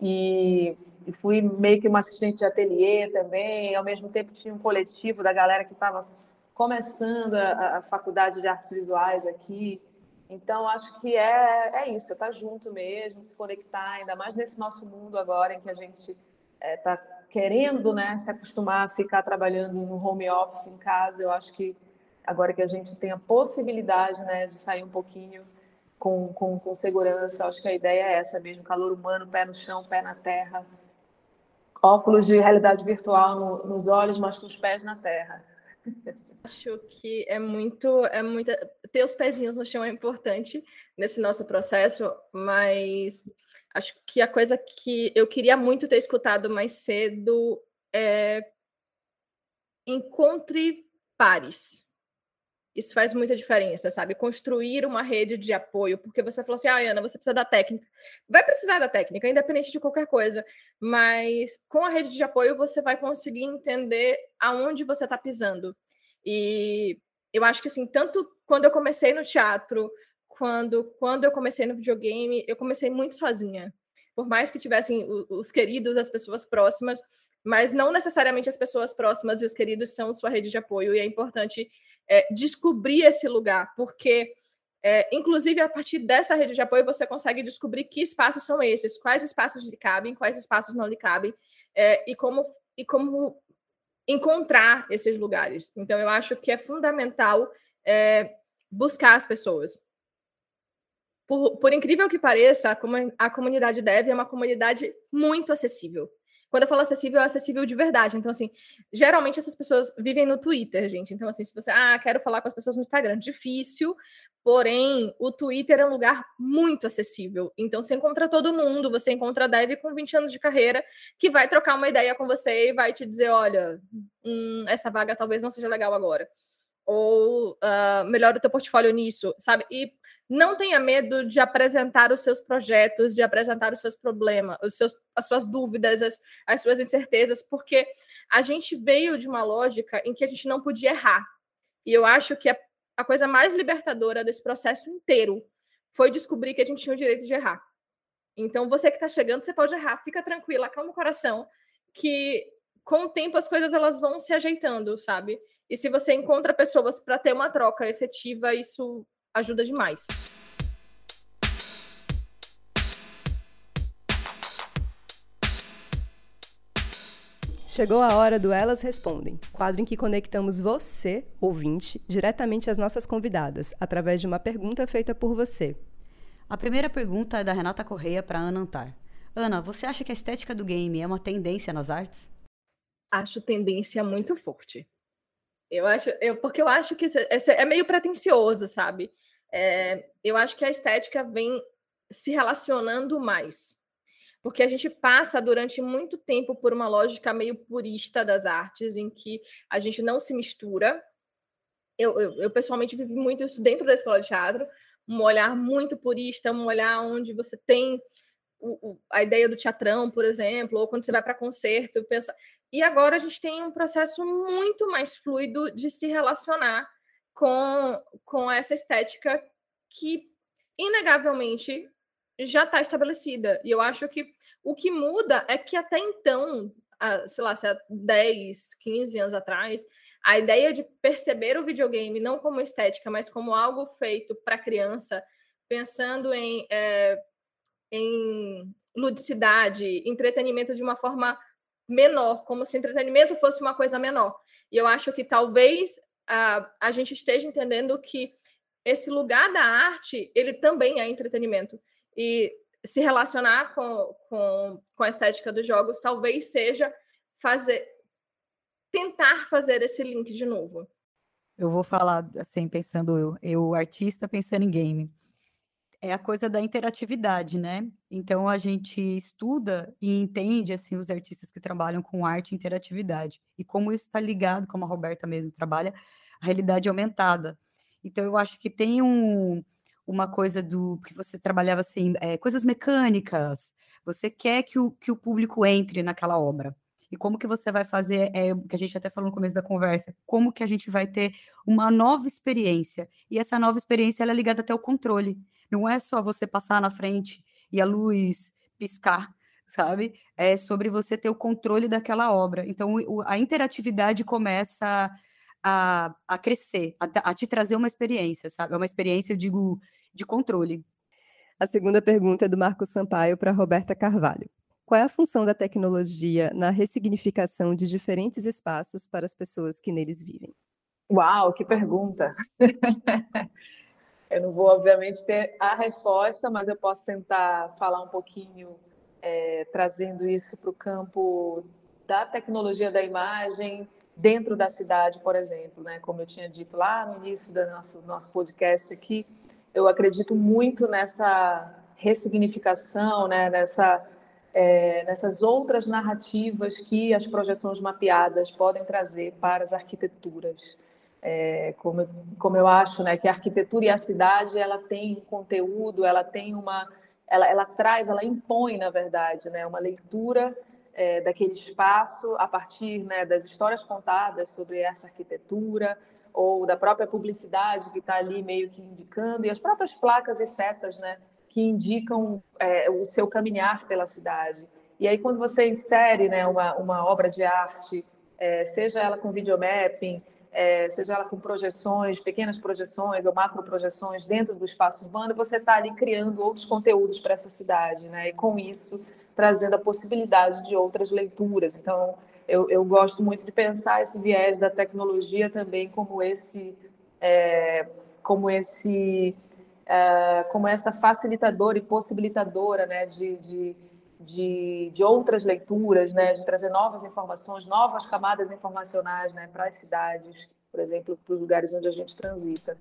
e, e fui meio que uma assistente de ateliê também. Ao mesmo tempo tinha um coletivo da galera que estava começando a, a, faculdade de artes visuais aqui. Então acho que é, é isso, é estar tá junto mesmo, se conectar, ainda mais nesse nosso mundo agora em que a gente está é, querendo né, se acostumar a ficar trabalhando no home office em casa. Eu acho que agora que a gente tem a possibilidade né, de sair um pouquinho com, com, com segurança. Acho que a ideia é essa mesmo: calor humano, pé no chão, pé na terra. Óculos de realidade virtual no, nos olhos, mas com os pés na terra. Acho que é muito, é muito. Ter os pezinhos no chão é importante nesse nosso processo, mas acho que a coisa que eu queria muito ter escutado mais cedo é encontre pares isso faz muita diferença, sabe? Construir uma rede de apoio, porque você falou assim, ah, Ana, você precisa da técnica. Vai precisar da técnica, independente de qualquer coisa, mas com a rede de apoio você vai conseguir entender aonde você está pisando. E eu acho que, assim, tanto quando eu comecei no teatro, quando, quando eu comecei no videogame, eu comecei muito sozinha. Por mais que tivessem os queridos, as pessoas próximas, mas não necessariamente as pessoas próximas e os queridos são sua rede de apoio, e é importante é, descobrir esse lugar, porque, é, inclusive, a partir dessa rede de apoio, você consegue descobrir que espaços são esses, quais espaços lhe cabem, quais espaços não lhe cabem, é, e, como, e como encontrar esses lugares. Então, eu acho que é fundamental é, buscar as pessoas. Por, por, incrível que pareça, a, comunidade Dev é uma comunidade muito acessível. Quando eu falo acessível, é acessível de verdade. Então, assim, geralmente essas pessoas vivem no Twitter, gente. Então, assim, se você, ah, quero falar com as pessoas no Instagram, difícil, porém, o Twitter é um lugar muito acessível. Então, você encontra todo mundo, você encontra a Dev com 20 anos de carreira, que vai trocar uma ideia com você e vai te dizer, olha, hum, essa vaga talvez não seja legal agora. Ou uh, melhora o teu portfólio nisso, sabe? E não tenha medo de apresentar os seus projetos, de apresentar os seus problemas, os seus, as suas dúvidas, as, as suas incertezas, porque a gente veio de uma lógica em que a gente não podia errar. E eu acho que a, a coisa mais libertadora desse processo inteiro foi descobrir que a gente tinha o direito de errar. Então, você que está chegando, você pode errar, fica tranquila, calma o coração, que com o tempo as coisas elas vão se ajeitando, sabe? E se você encontra pessoas para ter uma troca efetiva, isso ajuda demais. Chegou a hora do Elas Respondem, quadro em que conectamos você, ouvinte, diretamente às nossas convidadas, através de uma pergunta feita por você. A primeira pergunta é da Renata Correia para Ana Antar. Ana, você acha que a estética do game é uma tendência nas artes? Acho tendência muito forte. Eu acho, eu, porque eu acho que esse é meio pretencioso, sabe? É, eu acho que a estética vem se relacionando mais. Porque a gente passa durante muito tempo por uma lógica meio purista das artes, em que a gente não se mistura. Eu, eu, eu pessoalmente vivi muito isso dentro da escola de teatro, um olhar muito purista, um olhar onde você tem o, o, a ideia do teatrão, por exemplo, ou quando você vai para concerto, pensa. E agora a gente tem um processo muito mais fluido de se relacionar com, com essa estética que, inegavelmente, já está estabelecida. E eu acho que o que muda é que até então, sei lá, se há 10, 15 anos atrás, a ideia de perceber o videogame não como estética, mas como algo feito para criança, pensando em, é, em ludicidade, entretenimento de uma forma menor, como se entretenimento fosse uma coisa menor. E eu acho que talvez a, a gente esteja entendendo que esse lugar da arte, ele também é entretenimento. E se relacionar com, com, com a estética dos jogos talvez seja fazer tentar fazer esse link de novo. Eu vou falar assim, pensando eu, eu artista pensando em game. É a coisa da interatividade, né? Então a gente estuda e entende assim os artistas que trabalham com arte e interatividade e como isso está ligado, como a Roberta mesmo trabalha, a realidade aumentada. Então eu acho que tem um, uma coisa do que você trabalhava assim, é, coisas mecânicas. Você quer que o, que o público entre naquela obra e como que você vai fazer, é, que a gente até falou no começo da conversa, como que a gente vai ter uma nova experiência, e essa nova experiência ela é ligada até ao controle, não é só você passar na frente e a luz piscar, sabe? É sobre você ter o controle daquela obra. Então, o, a interatividade começa a, a crescer, a, a, te trazer uma experiência, sabe? É uma experiência, eu digo, de controle. A segunda pergunta é do Marcos Sampaio para Roberta Carvalho. Qual é a função da tecnologia na ressignificação de diferentes espaços para as pessoas que neles vivem? Uau, que pergunta! eu não vou, obviamente, ter a resposta, mas eu posso tentar falar um pouquinho, é, trazendo isso para o campo da tecnologia da imagem dentro da cidade, por exemplo. Né? Como eu tinha dito lá no início do nosso, nosso podcast aqui, eu acredito muito nessa ressignificação, né? nessa é, nessas outras narrativas que as projeções mapeadas podem trazer para as arquiteturas. É, como, como eu acho né, que a arquitetura e a cidade ela tem um conteúdo, ela tem uma, ela, ela traz, ela impõe, na verdade, né, uma leitura é, daquele espaço a partir né, das histórias contadas sobre essa arquitetura ou da própria publicidade que está ali meio que indicando e as próprias placas e setas, né, que indicam é, o seu caminhar pela cidade. E aí, quando você insere né, uma, uma obra de arte, é, seja ela com videomapping, é, seja ela com projeções, pequenas projeções ou macro projeções dentro do espaço urbano, você está ali criando outros conteúdos para essa cidade, né? E com isso trazendo a possibilidade de outras leituras. Então, eu, eu gosto muito de pensar esse viés da tecnologia também como esse, é, como esse é, como essa facilitadora e possibilitadora né, de, de, de, de, outras leituras, né, de trazer novas informações, novas camadas informacionais né, para as cidades, por exemplo, para os lugares onde a gente transita.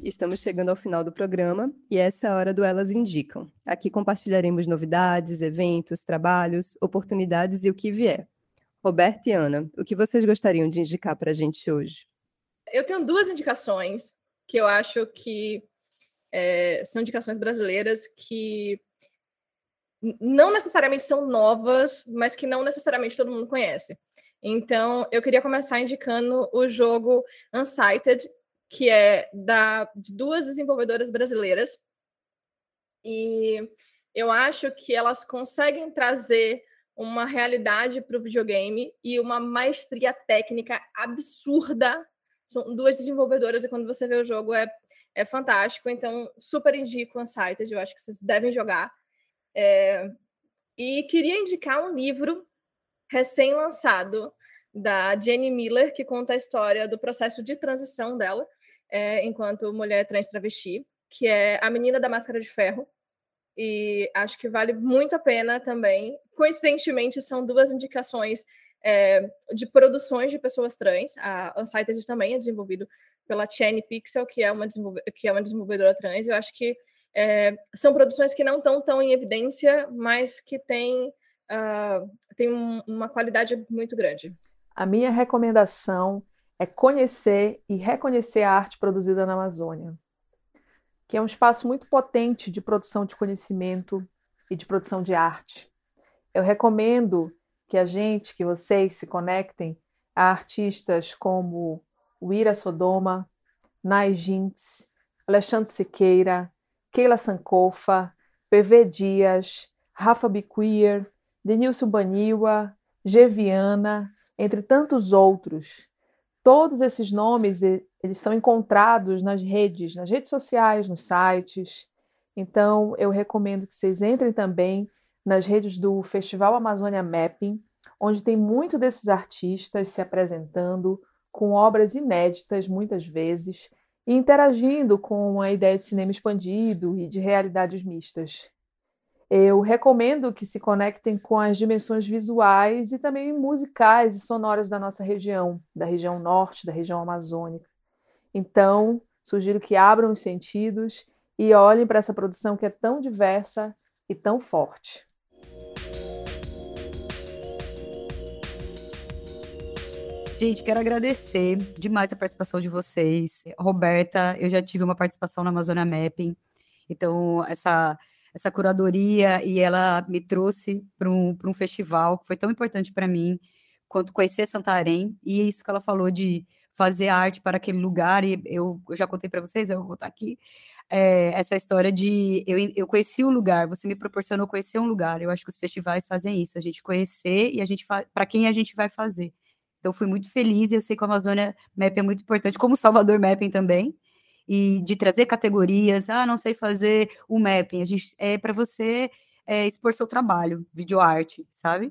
estamos chegando ao final do programa e essa é a hora do Elas Indicam. Aqui compartilharemos novidades, eventos, trabalhos, oportunidades e o que vier. Roberta e Ana, o que vocês gostariam de indicar para a gente hoje? Eu tenho duas indicações que eu acho que é, são indicações brasileiras que não necessariamente são novas, mas que não necessariamente todo mundo conhece. Então, eu queria começar indicando o jogo Unsighted, que é da, de duas desenvolvedoras brasileiras. E eu acho que elas conseguem trazer uma realidade para o videogame e uma maestria técnica absurda. São duas desenvolvedoras e quando você vê o jogo é, é fantástico. Então, super indico Unsighted, eu acho que vocês devem jogar. É... E queria indicar um livro recém-lançado da Jenny Miller, que conta a história do processo de transição dela é, enquanto mulher trans travesti, que é A Menina da Máscara de Ferro. E acho que vale muito a pena também. Coincidentemente, são duas indicações é, de produções de pessoas trans. A Unsighted também é desenvolvido pela Chani Pixel, que é uma, que é uma desenvolvedora trans. Eu acho que é, são produções que não estão tão em evidência, mas que têm, uh, têm um, uma qualidade muito grande. A minha recomendação é conhecer e reconhecer a arte produzida na Amazônia, que é um espaço muito potente de produção de conhecimento e de produção de arte. Eu recomendo que a gente, que vocês se conectem a artistas como o Ira Sodoma, Nai Jinx, Alexandre Siqueira, Keila Sankofa, PV Dias, Rafa Biqueer, Denilson Baniwa, Geviana, entre tantos outros. Todos esses nomes eles são encontrados nas redes, nas redes sociais, nos sites. Então, eu recomendo que vocês entrem também nas redes do Festival Amazônia Mapping, onde tem muito desses artistas se apresentando com obras inéditas, muitas vezes, e interagindo com a ideia de cinema expandido e de realidades mistas. Eu recomendo que se conectem com as dimensões visuais e também musicais e sonoras da nossa região, da região norte, da região amazônica. Então, sugiro que abram os sentidos e olhem para essa produção que é tão diversa e tão forte. Gente, quero agradecer demais a participação de vocês. Roberta, eu já tive uma participação na Amazônia Mapping, então essa essa curadoria e ela me trouxe para um, um festival que foi tão importante para mim quanto conhecer Santarém e é isso que ela falou de fazer arte para aquele lugar e eu, eu já contei para vocês, eu vou botar aqui é, essa história de eu, eu conheci o lugar, você me proporcionou conhecer um lugar. Eu acho que os festivais fazem isso, a gente conhecer e a gente para quem a gente vai fazer. Então fui muito feliz, eu sei que a Amazônia Map é muito importante, como o Salvador Mapping também e de trazer categorias. Ah, não sei fazer o mapping. A gente é para você é, expor seu trabalho, videoarte, sabe?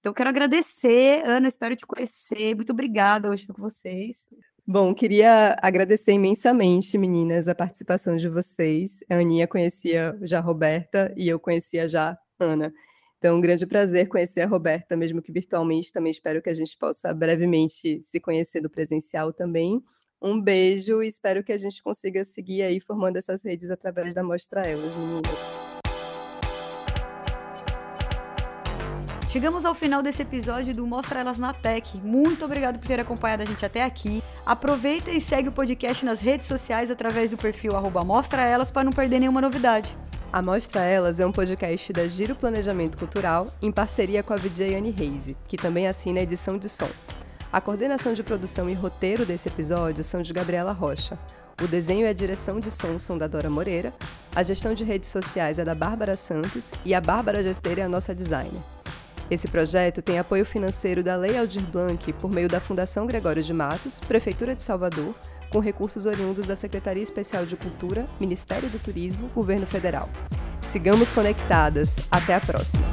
Então, quero agradecer, Ana, espero te conhecer. Muito obrigada hoje com vocês. Bom, queria agradecer imensamente, meninas, a participação de vocês. A Aninha conhecia já a Roberta e eu conhecia já a Ana. Então, um grande prazer conhecer a Roberta, mesmo que virtualmente. Também espero que a gente possa brevemente se conhecer no presencial também. Um beijo e espero que a gente consiga seguir aí formando essas redes através da Mostra Elas, meninas. Chegamos ao final desse episódio do Mostra Elas na Tech. Muito obrigado por ter acompanhado a gente até aqui. Aproveita e segue o podcast nas redes sociais através do perfil Mostra Elas para não perder nenhuma novidade. A Mostra Elas é um podcast da Giro Planejamento Cultural em parceria com a VJ Anne Reise, que também assina a edição de som. A coordenação de produção e roteiro desse episódio são de Gabriela Rocha. O desenho e a direção de som são da Dora Moreira, a gestão de redes sociais é da Bárbara Santos e a Bárbara Gesteira é a nossa designer. Esse projeto tem apoio financeiro da Lei Aldir Blanc por meio da Fundação Gregório de Matos, Prefeitura de Salvador, com recursos oriundos da Secretaria Especial de Cultura, Ministério do Turismo, Governo Federal. Sigamos conectadas. Até a próxima!